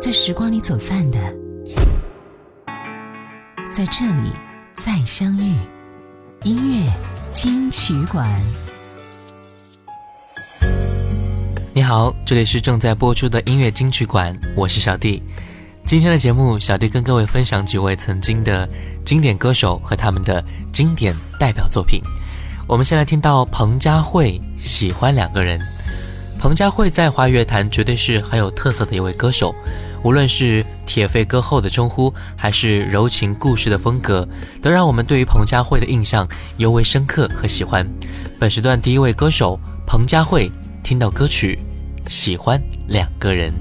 在时光里走散的，在这里再相遇。音乐金曲馆。你好，这里是正在播出的音乐金曲馆，我是小弟。今天的节目，小弟跟各位分享几位曾经的经典歌手和他们的经典代表作品。我们先来听到彭佳慧《喜欢两个人》。彭佳慧在华语乐坛绝对是很有特色的一位歌手，无论是铁肺歌后的称呼，还是柔情故事的风格，都让我们对于彭佳慧的印象尤为深刻和喜欢。本时段第一位歌手彭佳慧，听到歌曲《喜欢两个人》。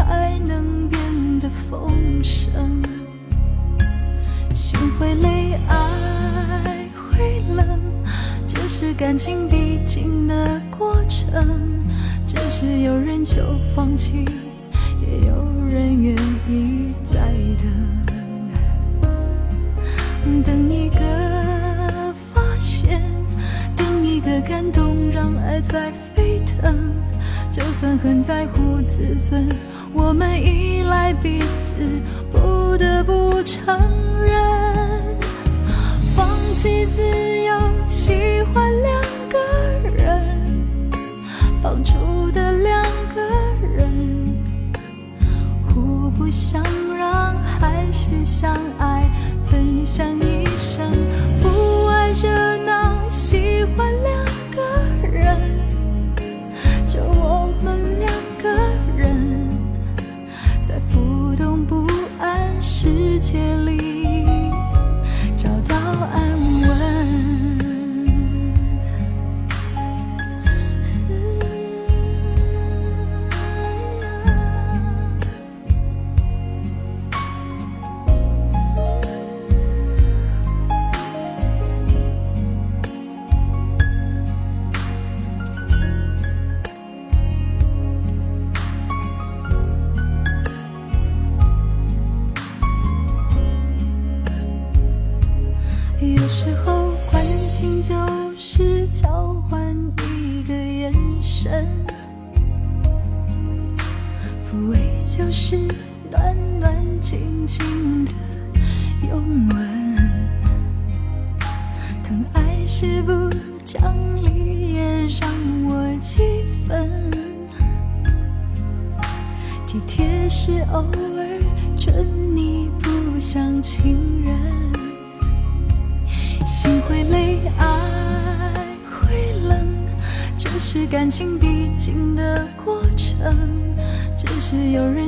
才能变得丰盛。心会累，爱会冷，这是感情必经的过程。只是有人就放弃，也有人愿意再等。等一个发现，等一个感动，让爱在沸腾。就算很在乎自尊，我们依赖彼此，不得不承认，放弃自由，喜欢两个人，绑住的两个人，互不相让，还是相爱。分享一生，不爱热闹，喜欢世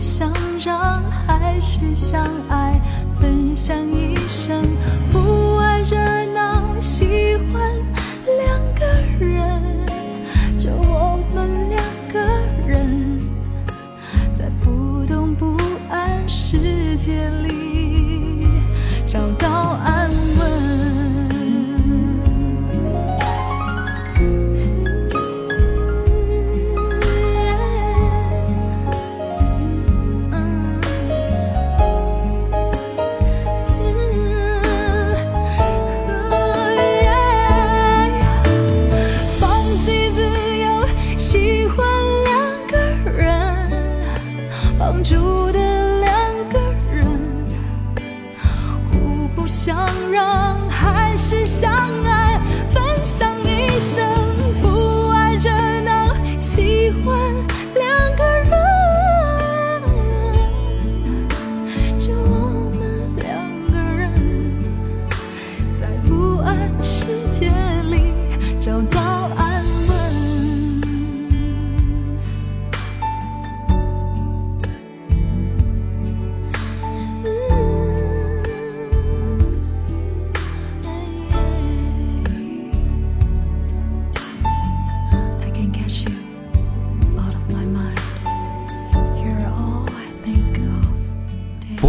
想让还是相爱分享一生不爱热闹喜欢两个人。就我们两个人在浮动不安世界里。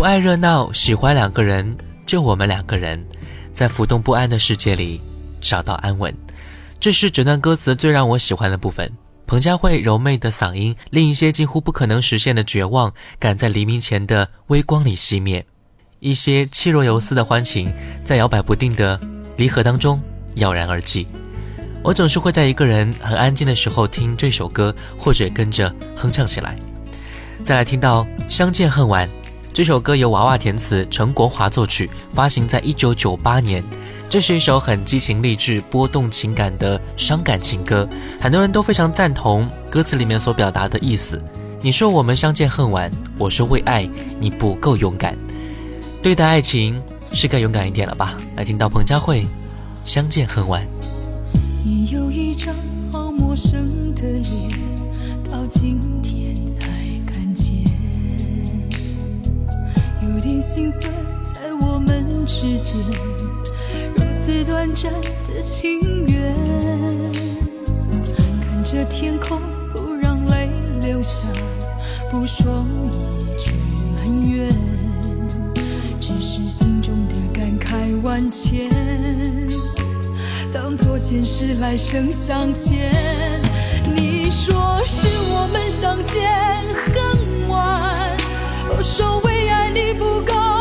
不爱热闹，喜欢两个人，就我们两个人，在浮动不安的世界里找到安稳。这是整段歌词最让我喜欢的部分。彭佳慧柔媚的嗓音，令一些几乎不可能实现的绝望，赶在黎明前的微光里熄灭；一些气若游丝的欢情，在摇摆不定的离合当中悄然而寂。我总是会在一个人很安静的时候听这首歌，或者跟着哼唱起来。再来听到《相见恨晚》这首歌，由娃娃填词，陈国华作曲，发行在一九九八年。这是一首很激情励志、波动情感的伤感情歌，很多人都非常赞同歌词里面所表达的意思。你说我们相见恨晚，我说为爱你不够勇敢。对待爱情是该勇敢一点了吧？来听到彭佳慧《相见恨晚》。你有一张好陌生的脸，到今天有点心酸在我们之间如。此短暂的情缘，看着天空，不让泪流下，不说一句埋怨，只是心中的感慨万千，当作前世来生相欠。你说是我们相见恨，我说为爱你不够。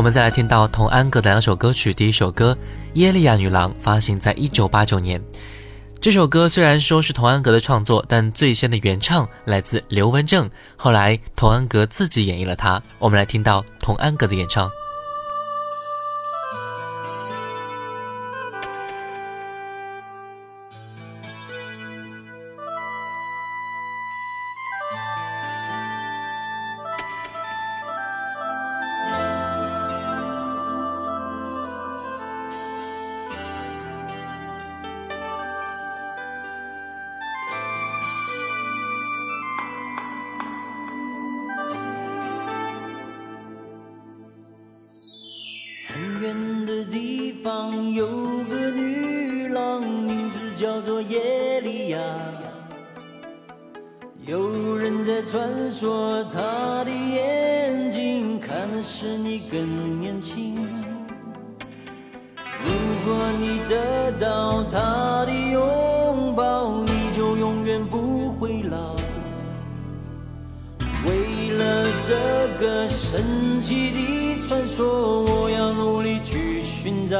我们再来听到童安格的两首歌曲。第一首歌《耶利亚女郎》发行在一九八九年。这首歌虽然说是童安格的创作，但最先的原唱来自刘文正，后来童安格自己演绎了它。我们来听到童安格的演唱。是你更年轻。如果你得到他的拥抱，你就永远不会老。为了这个神奇的传说，我要努力去寻找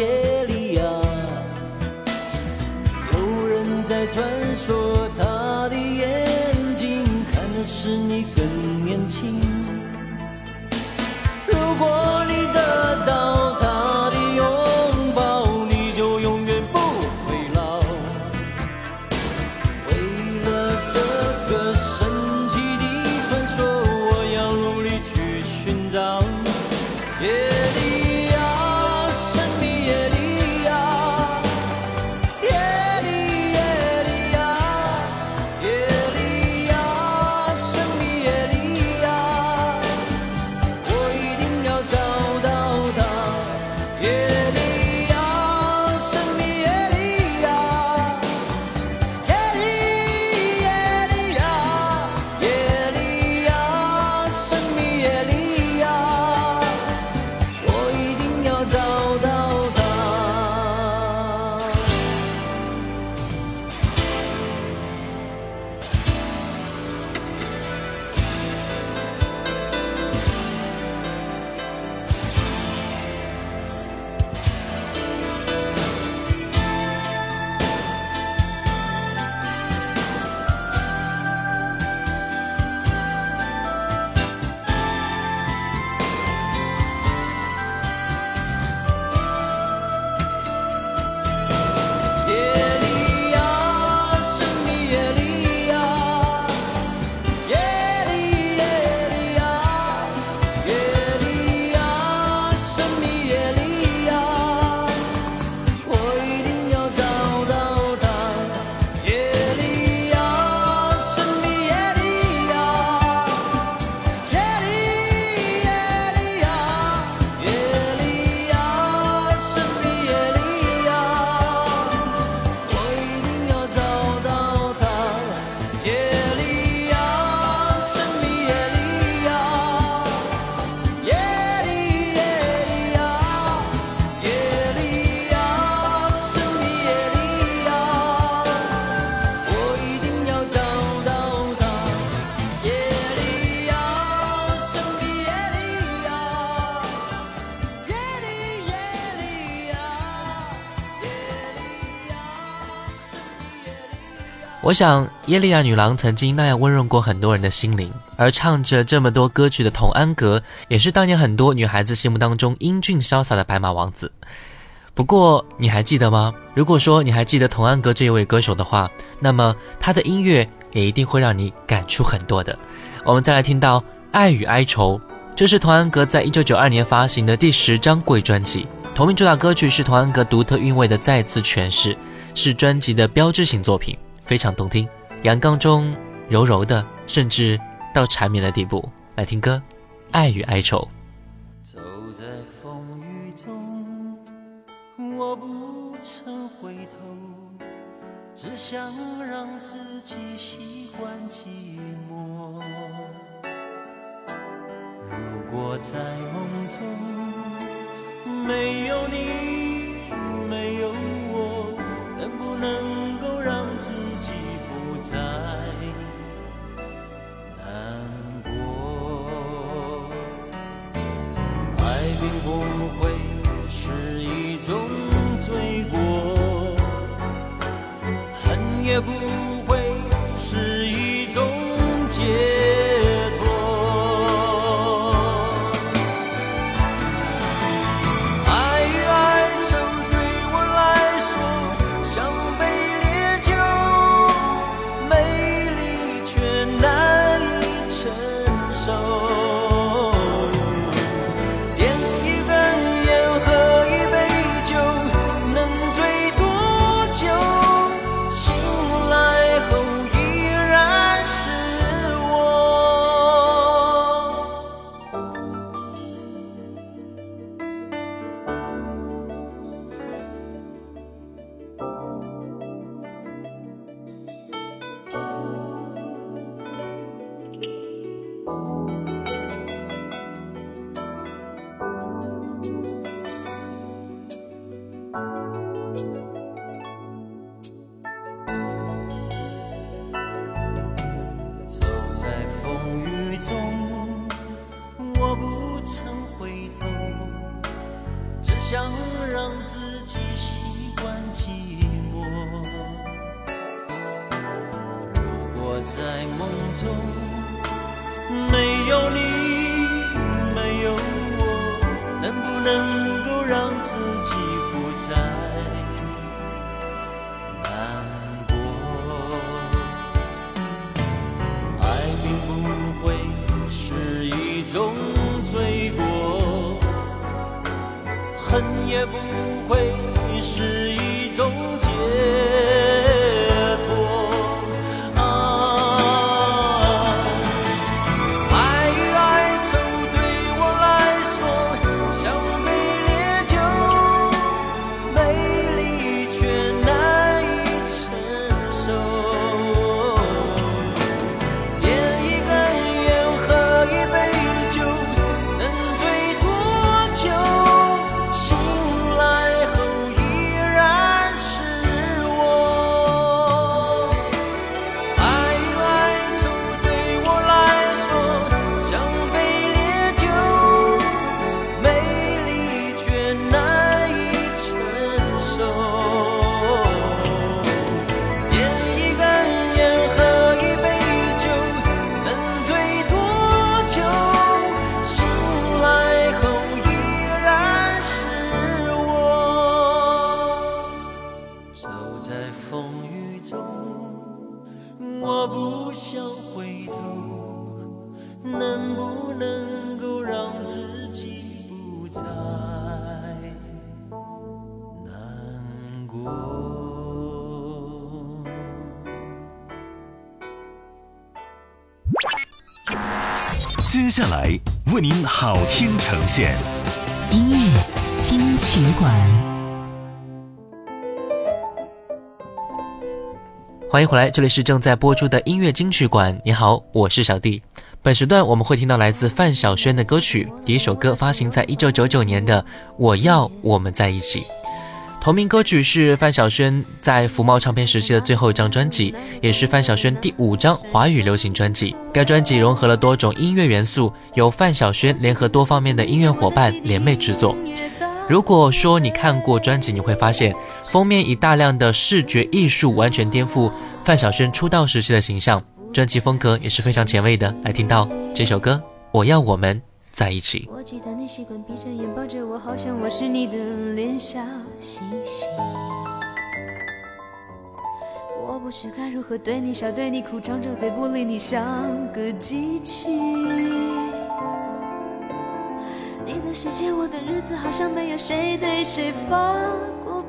yeah. 我想，耶利亚女郎曾经那样温润过很多人的心灵，而唱着这么多歌曲的童安格，也是当年很多女孩子心目当中英俊潇洒的白马王子。不过，你还记得吗？如果说你还记得童安格这一位歌手的话，那么他的音乐也一定会让你感触很多的。我们再来听到《爱与哀愁》，这是童安格在一九九二年发行的第十张贵专辑，同名主打歌曲是童安格独特韵味的再次诠释，是专辑的标志性作品。非常动听，阳刚中柔柔的，甚至到缠绵的地步。来听歌，《爱与哀愁》。走在风雨中，我不曾回头，只想让自己习惯寂寞。如果在梦中没有你，没有我，能不能够让自己再难过？爱并不会是一种罪过，恨也不不会是一种结能不能够让自己不再难过？接下来为您好听呈现，音乐金曲馆，欢迎回来，这里是正在播出的音乐金曲馆。你好，我是小弟。本时段我们会听到来自范晓萱的歌曲，第一首歌发行在一九九九年的《我要我们在一起》。同名歌曲是范晓萱在福茂唱片时期的最后一张专辑，也是范晓萱第五张华语流行专辑。该专辑融合了多种音乐元素，由范晓萱联合多方面的音乐伙伴联袂制作。如果说你看过专辑，你会发现封面以大量的视觉艺术完全颠覆范晓萱出道时期的形象，专辑风格也是非常前卫的。来听到这首歌《我要我们在一起》。我记得你习惯闭着眼抱着我，好像我是你的脸笑嘻嘻。我不知该如何对你笑，对你哭，张着嘴不理你，像个机器。你的世界，我的日子，好像没有谁对谁发过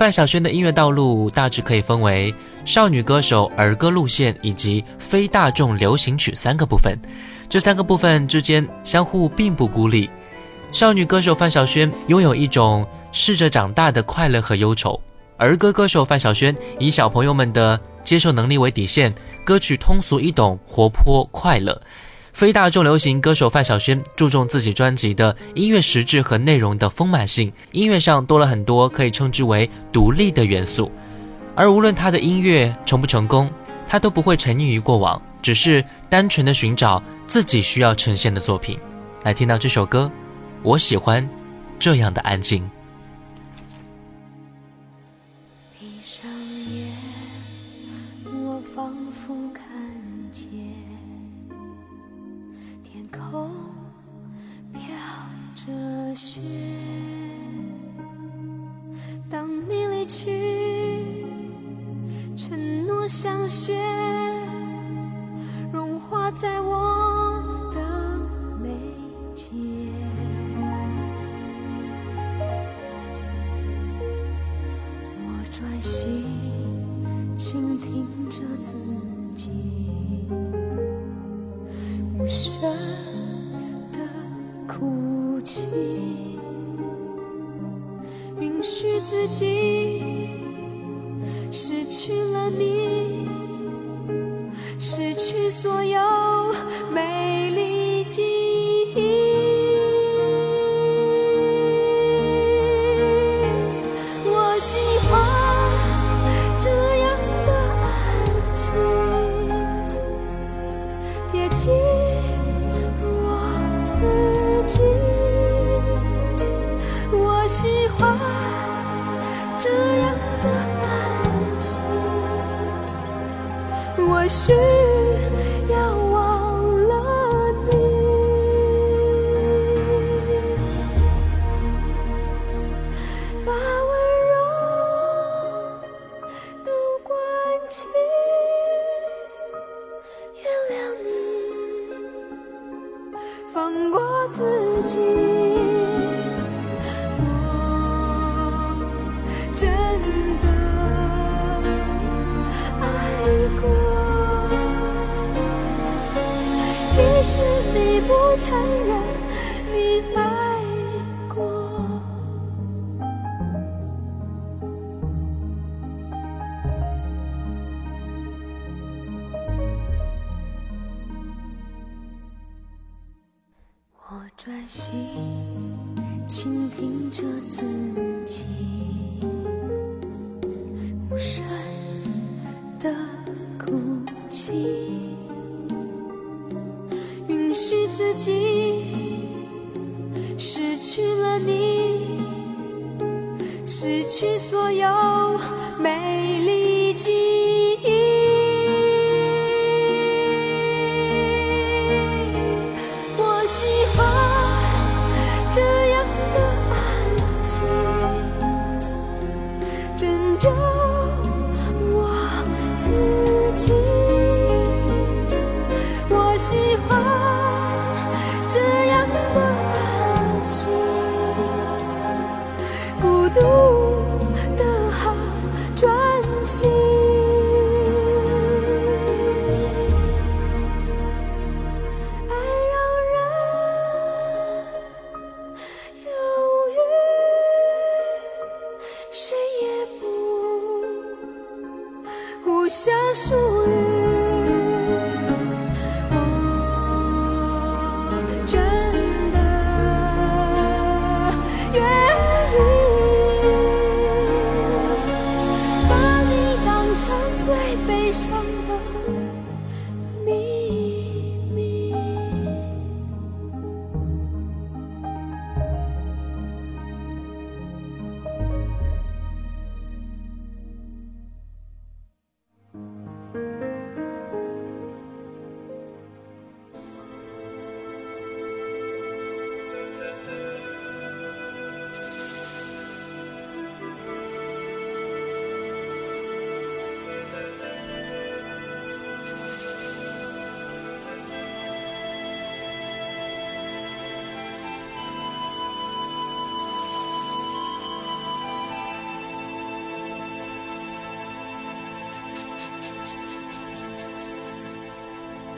范晓萱的音乐道路大致可以分为少女歌手儿歌路线以及非大众流行曲三个部分。这三个部分之间相互并不孤立。少女歌手范晓萱拥有一种试着长大的快乐和忧愁，儿歌歌手范晓萱以小朋友们的接受能力为底线，歌曲通俗易懂、活泼快乐。非大众流行歌手范晓萱注重自己专辑的音乐实质和内容的丰满性，音乐上多了很多可以称之为独立的元素。而无论他的音乐成不成功，他都不会沉溺于过往，只是单纯的寻找自己需要呈现的作品。来听到这首歌，我喜欢这样的安静。像雪，融化在我的眉间。我专心倾听着自己，无声的哭泣，允许自己失去了你，失去所有你独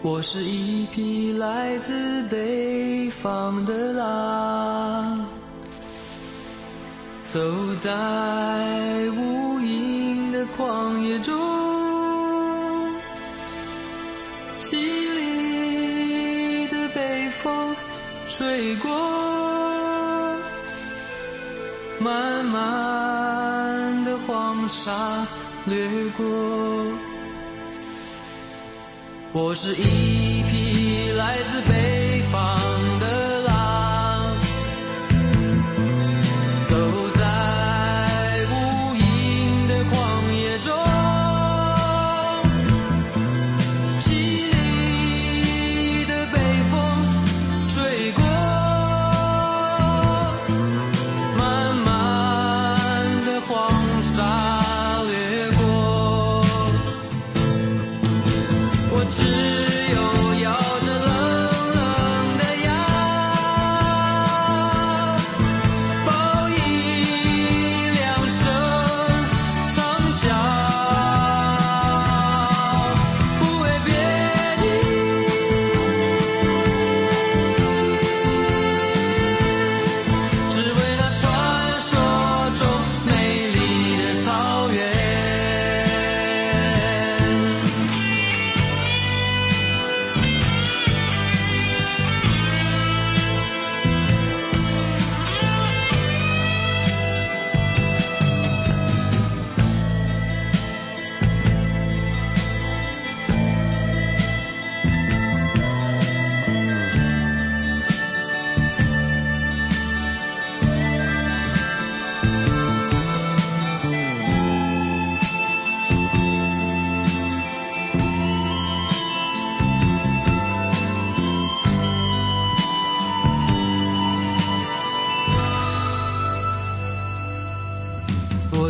我是一匹来自北方的狼，走在无垠的旷野中，凄厉的北风吹过，漫漫的黄沙掠过。我是一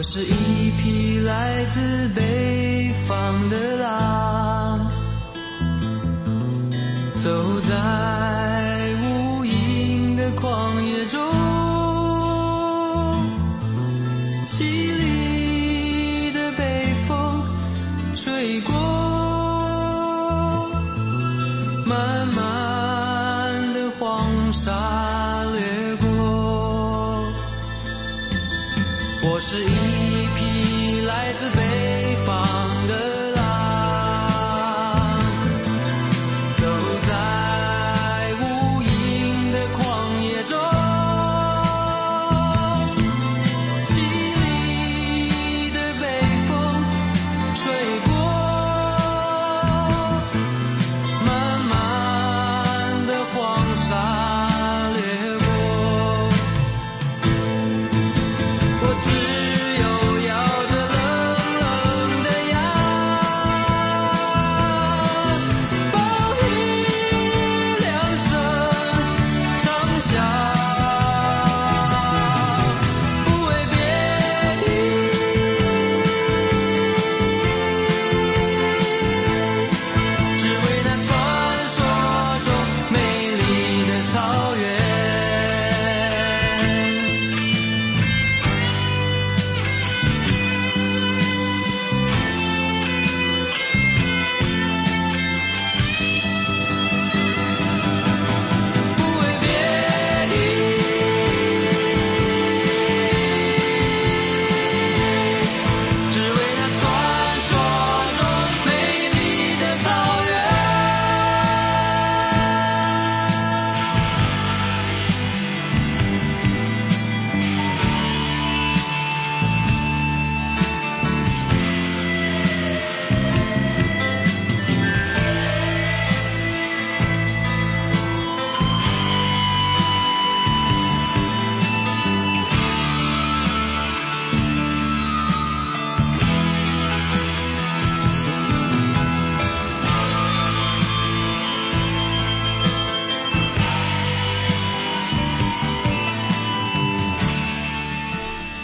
我是一匹来自北方的狼，走在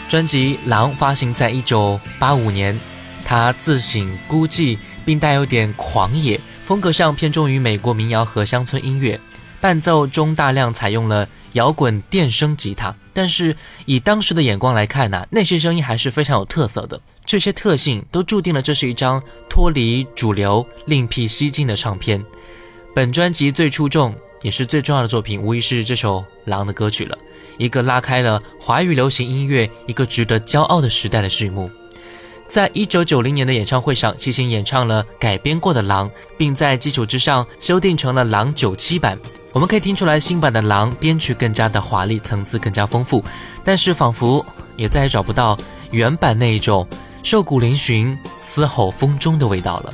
专辑《狼》发行在一九八五年，他自省孤寂，并带有点狂野，风格上偏重于美国民谣和乡村音乐，伴奏中大量采用了摇滚电声吉他。但是以当时的眼光来看呢、那些声音还是非常有特色的。这些特性都注定了这是一张脱离主流、另辟蹊径的唱片。本专辑最出众也是最重要的作品，无疑是这首《狼》的歌曲了，一个拉开了华语流行音乐一个值得骄傲的时代的序幕。在一九九零年的演唱会上，齐秦演唱了改编过的《狼》，并在基础之上修订成了《狼》九七版。我们可以听出来，新版的《狼》编曲更加的华丽，层次更加丰富，但是仿佛也再也找不到原版那一种瘦骨嶙峋、嘶吼风中的味道了。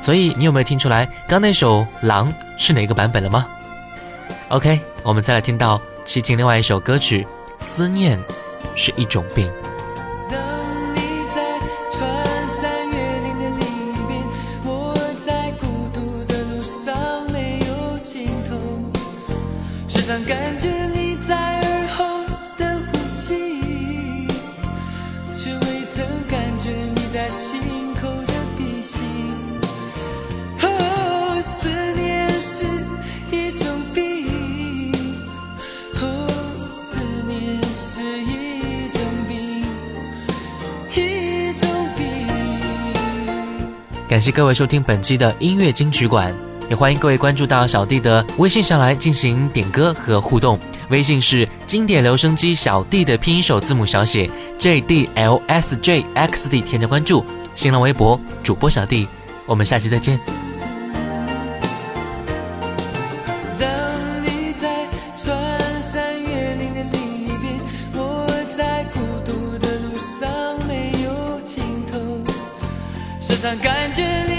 所以，你有没有听出来刚那首《狼》是哪个版本了吗？OK，我们再来听到齐秦另外一首歌曲《思念是一种病》。感谢各位收听本期的音乐金曲馆，也欢迎各位关注到小弟的微信上来进行点歌和互动。微信是经典留声机小弟的拼音首字母小写 J D L S J X D，添加关注。新浪微博主播小弟，我们下期再见。时常感觉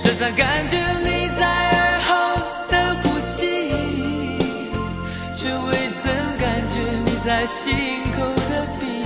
时常感觉你在耳后的呼吸，却未曾感觉你在心口的鼻